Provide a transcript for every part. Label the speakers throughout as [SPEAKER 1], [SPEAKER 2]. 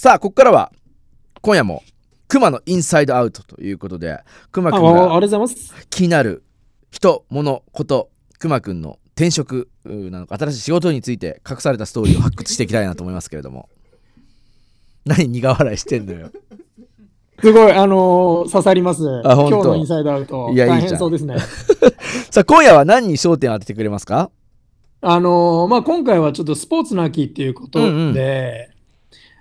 [SPEAKER 1] さあここからは今夜も熊のインサイドアウトということで熊くん
[SPEAKER 2] がとう
[SPEAKER 1] が
[SPEAKER 2] ございます。
[SPEAKER 1] 気になる人物こと熊くんの転職なのか新しい仕事について隠されたストーリーを発掘していきたいなと思いますけれども何苦笑いしてんのよ
[SPEAKER 2] すごい、あのー刺さります。
[SPEAKER 1] あ本当
[SPEAKER 2] 今日のインサイドアウト。大
[SPEAKER 1] いやいいじゃん
[SPEAKER 2] 変そうですね。
[SPEAKER 1] さあ今夜は何に焦点を当ててくれますか？
[SPEAKER 2] あのーまあ、今回はちょっとスポーツの秋っていうことで、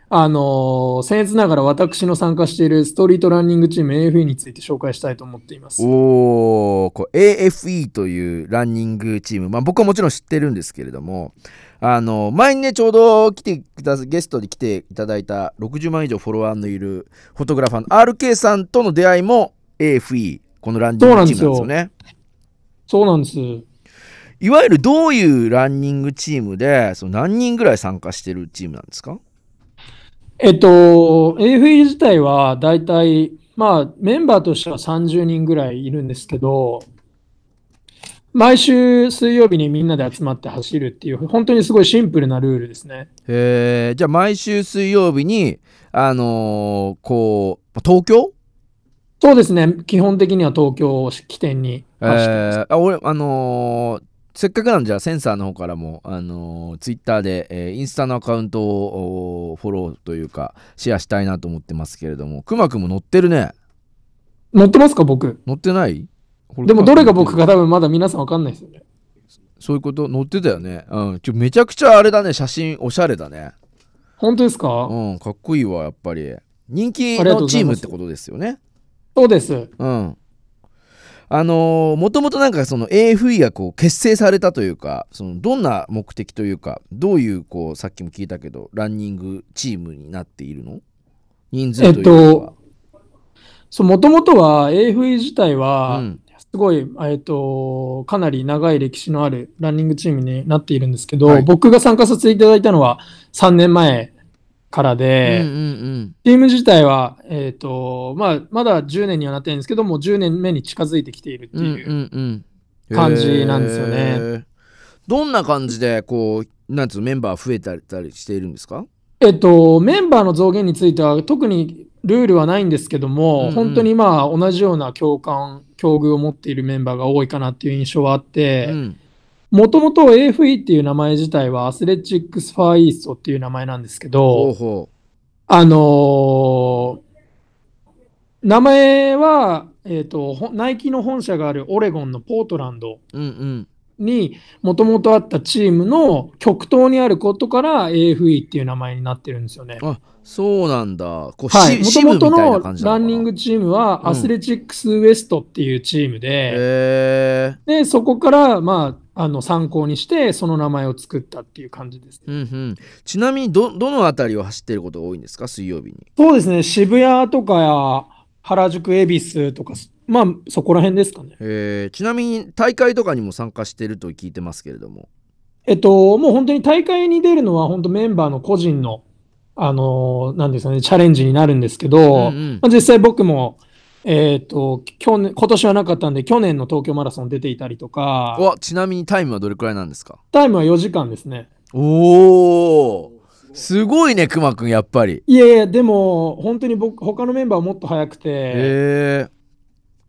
[SPEAKER 2] あのー僭越ながら私の参加しているストリートランニングチーム AFE について紹介したいと思っています。
[SPEAKER 1] おお AFE というランニングチーム、まあ、僕はもちろん知ってるんですけれどもあの前にねちょうど来てくだゲストに来ていただいた60万以上フォロワーのいるフォトグラファーの RK さんとの出会いも AFE このランニングチームなんですよね
[SPEAKER 2] そうなんです。
[SPEAKER 1] いわゆるどういうランニングチームでその何人ぐらい参加してるチームなんですか？
[SPEAKER 2] えっと、AFE 自体はだいたい、まあ、メンバーとしては30人ぐらいいるんですけど、毎週水曜日にみんなで集まって走るっていう、本当にすごいシンプルなルールですね。
[SPEAKER 1] へえじゃあ毎週水曜日にあのーこう東京？
[SPEAKER 2] そうですね、基本的には東京を起点に走ってます。
[SPEAKER 1] えーあ俺あのーせっかくなんじゃセンサーの方からも、あのーツイッターで、えーインスタのアカウントをおフォローというかシェアしたいなと思ってますけれどもくまくんも乗ってるね。
[SPEAKER 2] 乗ってますか、僕？
[SPEAKER 1] 乗ってない？
[SPEAKER 2] でも、どれが僕か多分まだ皆さんわかんないですよね。
[SPEAKER 1] そういうこと？乗ってたよね。うん。ちょめちゃくちゃあれだね。写真おしゃれだね。
[SPEAKER 2] 本当ですか？
[SPEAKER 1] うん。かっこいいわやっぱり。人気のチームってことですよね。
[SPEAKER 2] そうです。
[SPEAKER 1] うんあのーもともとなんかその AFE がこう結成されたというかそのどんな目的というかどういうこうさっきも聞いたけどランニングチームになっているの？人数というか、
[SPEAKER 2] えっとそう、もともとは AFE 自体は、
[SPEAKER 1] うん。
[SPEAKER 2] すごい、えっと、かなり長い歴史のあるランニングチームになっているんですけど、
[SPEAKER 1] はい。
[SPEAKER 2] 僕が参加させていただいたのは3年前から
[SPEAKER 1] うん
[SPEAKER 2] で、
[SPEAKER 1] うん。
[SPEAKER 2] チーム自体は、えっと、まあ、まだ10年にはなってないんですけども、10年目に近づいてきているって
[SPEAKER 1] うんうん
[SPEAKER 2] いう。
[SPEAKER 1] うんうん。
[SPEAKER 2] 感じなんですよね。
[SPEAKER 1] へー。どんな感じでこうなんつうのメンバー増えたりしているんですか？
[SPEAKER 2] えっと、メンバーの増減については特にルールはないんですけども、
[SPEAKER 1] うんうん。
[SPEAKER 2] 本当にまあ同じような共感、境遇を持っているメンバーが多いかなっていう印象はあって、
[SPEAKER 1] うん
[SPEAKER 2] もともと AFE っていう名前自体はアスレチックス・ファーイーストっていう名前なんですけ
[SPEAKER 1] ほう
[SPEAKER 2] ど、
[SPEAKER 1] ほ
[SPEAKER 2] あのー名前は、えっと、ほナイキの本社があるオレゴンのポートランド
[SPEAKER 1] ううんうん。
[SPEAKER 2] にもともとあったチームの極東にあることから AFE っていう名前になってるんですよね。
[SPEAKER 1] あそうなんだ。
[SPEAKER 2] もともとのランニングチームは
[SPEAKER 1] うん。
[SPEAKER 2] アスレチックス・ウエストっていうチームで、
[SPEAKER 1] へえ
[SPEAKER 2] でそこから、まあ、あの参考にしてその名前を作ったっていう感じです。
[SPEAKER 1] うんうん、ちなみにどどの辺りを走ってることが多いんですか？水曜日に。
[SPEAKER 2] そうですね、渋谷とかや原宿、恵比寿とか、まあそこら辺ですかね。
[SPEAKER 1] えー。ちなみに大会とかにも参加してると聞いてますけれども。
[SPEAKER 2] えっと、もう本当に大会に出るのは本当メンバーの個人の、あのなんですかね、チャレンジになるんですけど、
[SPEAKER 1] うんうん。
[SPEAKER 2] まあ、実際僕も、えっと、去年、今年はなかったんで、去年の東京マラソン出ていたりとか、
[SPEAKER 1] わちなみにタイムはどれくらいなんですか？
[SPEAKER 2] タイムは4時間ですね。
[SPEAKER 1] おおすごいねくまくんやっぱり。
[SPEAKER 2] いやいや、でも、本当に僕、他のメンバーはもっと早くて、
[SPEAKER 1] へえ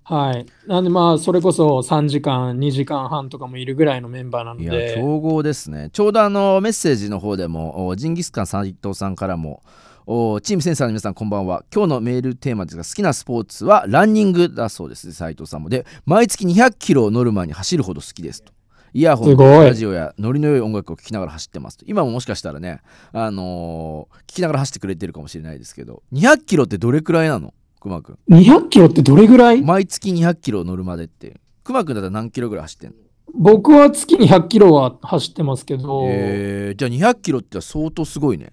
[SPEAKER 2] はい。なんでまあ、それこそ3時間、2時間半とかもいるぐらいのメンバーなの
[SPEAKER 1] いや
[SPEAKER 2] で、
[SPEAKER 1] 強豪ですね。ちょうどあのメッセージの方でもおジンギスカン斉藤さんからもおチームセンサーの皆さんこんばんは。今日のメールテーマですが好きなスポーツはランニングだそうです。斉藤さんもで毎月200キロをノルマに走るほど好きですと。イヤホンラジオやノリの良い音楽を聴きながら走ってますと。今ももしかしたらねあのー聞きながら走ってくれてるかもしれないですけど200キロってどれくらいなの？くまくん。
[SPEAKER 2] 200キロってどれぐらい？
[SPEAKER 1] 毎月200キロ乗るまでって。くまくんだったら何キロぐらい走ってんの？
[SPEAKER 2] 僕は月に100キロは走ってますけど、
[SPEAKER 1] えー、じゃあ200キロって相当すごいね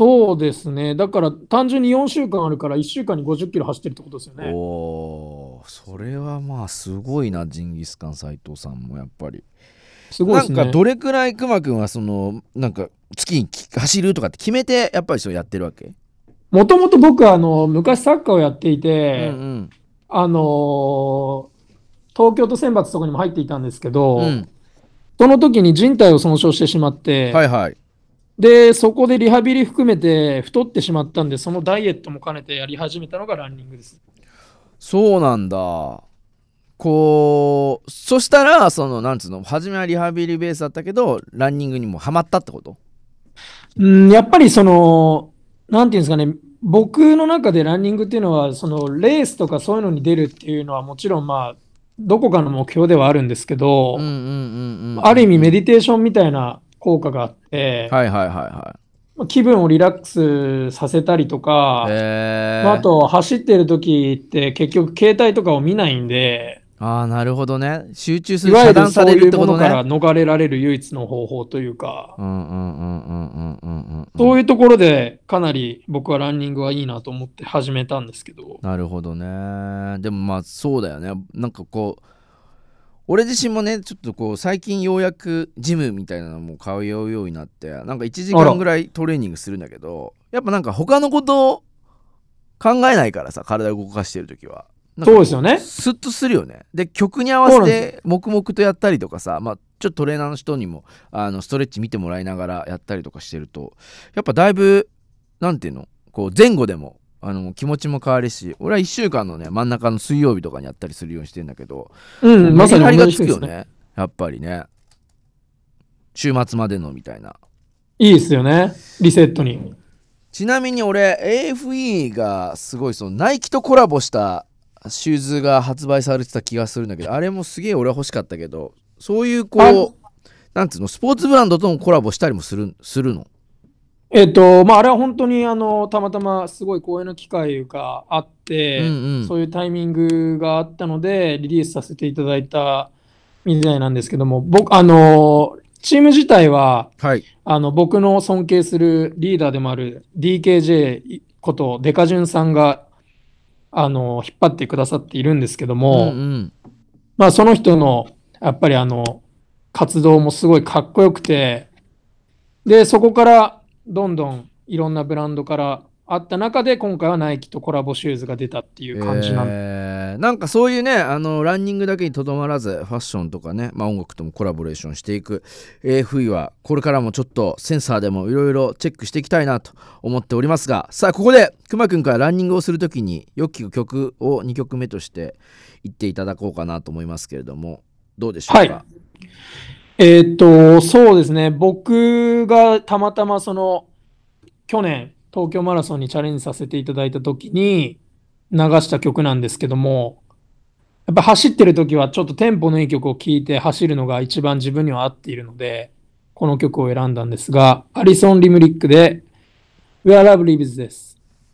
[SPEAKER 2] そうですね。だから単純に4週間あるから1週間に50キロ走ってるってことですよね。
[SPEAKER 1] おーそれはまあすごいなジンギスカン斉藤さんもやっぱり
[SPEAKER 2] すごいですね。
[SPEAKER 1] なんかどれくらいくまくんはそのなんか月にき走るとかって決めてやっぱりそうやってるわけ、
[SPEAKER 2] もともと僕はあの昔サッカーをやっていて、
[SPEAKER 1] うん
[SPEAKER 2] あのー東京都選抜とかにも入っていたんですけど、
[SPEAKER 1] うんうん
[SPEAKER 2] その時に人体を損傷してしまって、
[SPEAKER 1] はいはい
[SPEAKER 2] で、そこでリハビリ含めて太ってしまったんで、そのダイエットも兼ねてやり始めたのがランニングです。
[SPEAKER 1] そうなんだ。こうそしたらそのなんつうの初めはリハビリベースだったけどランニングにもハマったってこと？
[SPEAKER 2] うん、やっぱりその、なんていうんですかね、僕の中でランニングっていうのは、そのレースとかそういうのに出るっていうのはもちろんまあ、どこかの目標ではあるんですけど、ある意味メディテーションみたいな効果があって、
[SPEAKER 1] はいはいはいは
[SPEAKER 2] まあ気分をリラックスさせたりとか、ああと走ってる時って結局携帯とかを見ないんで、
[SPEAKER 1] ああなるほどね。集中す
[SPEAKER 2] る
[SPEAKER 1] る遮断さ
[SPEAKER 2] そう
[SPEAKER 1] れるってこと
[SPEAKER 2] いうものから
[SPEAKER 1] ね
[SPEAKER 2] 逃れられる唯一の方法というか、
[SPEAKER 1] うんうんうんうんうんうんうん
[SPEAKER 2] そういうところでかなり僕はランニングはいいなと思って始めたんですけど、
[SPEAKER 1] なるほどね。でもまあそうだよね。なんかこう俺自身もねちょっとこう最近ようやくジムみたいなのも通うようになってなんか1時間ぐらいトレーニングするんだけどやっぱなんか他のことを考えないからさ体を動かしてる時は。
[SPEAKER 2] そうですよね。
[SPEAKER 1] スッとするよね。で曲に合わせて黙々とやったりとかさまあちょっとトレーナーの人にもあのストレッチ見てもらいながらやったりとかしてるとやっぱだいぶなんていうのこう前後でもあの気持ちも変わるし俺は1週間のね真ん中の水曜日とかにやったりするようにしてんだけど、
[SPEAKER 2] うん、まさに
[SPEAKER 1] メリハリがつ。くよねやっぱりね週末までのみたいない
[SPEAKER 2] いですよね。リセットに。
[SPEAKER 1] ちなみに俺 AFE がすごいそのナイキとコラボしたシューズが発売されてた気がするんだけどあれもすげえ俺は欲しかったけどそういうこ
[SPEAKER 2] あ
[SPEAKER 1] うなんつうのスポーツブランドともコラボしたりもするするの？
[SPEAKER 2] えっと、まあ、あれは本当にあのたまたますごい光栄な機会があって、
[SPEAKER 1] うんうん。
[SPEAKER 2] そういうタイミングがあったので、リリースさせていただいたみたいなんですけども、僕、あの、チーム自体は、
[SPEAKER 1] はい。
[SPEAKER 2] あの、僕の尊敬するリーダーでもある DKJ ことデカジュンさんが、あの、引っ張ってくださっているんですけども、
[SPEAKER 1] うんうん。
[SPEAKER 2] まあその人のやっぱりあの活動もすごいかっこよくて、で、そこからどんどんいろんなブランドからあった中で今回はナイキとコラボシューズが出たっていう感じなんで、
[SPEAKER 1] えーなんかそういうねあのランニングだけにとどまらずファッションとかね、まあ、音楽ともコラボレーションしていく。AFE はこれからもちょっとセンサーでもいろいろチェックしていきたいなと思っておりますがさあここでくまくんからランニングをするときによく聞く曲を2曲目として言っていただこうかなと思いますけれどもどうでしょうか、
[SPEAKER 2] はいえーっと、そうですね、僕がたまたまその去年東京マラソンにチャレンジさせていただいた時に流した曲なんですけども、やっぱ走ってる時はちょっとテンポのいい曲を聴いて走るのが一番自分には合っているので、この曲を選んだんですが、アリソン・リムリックで Where Love Lives です。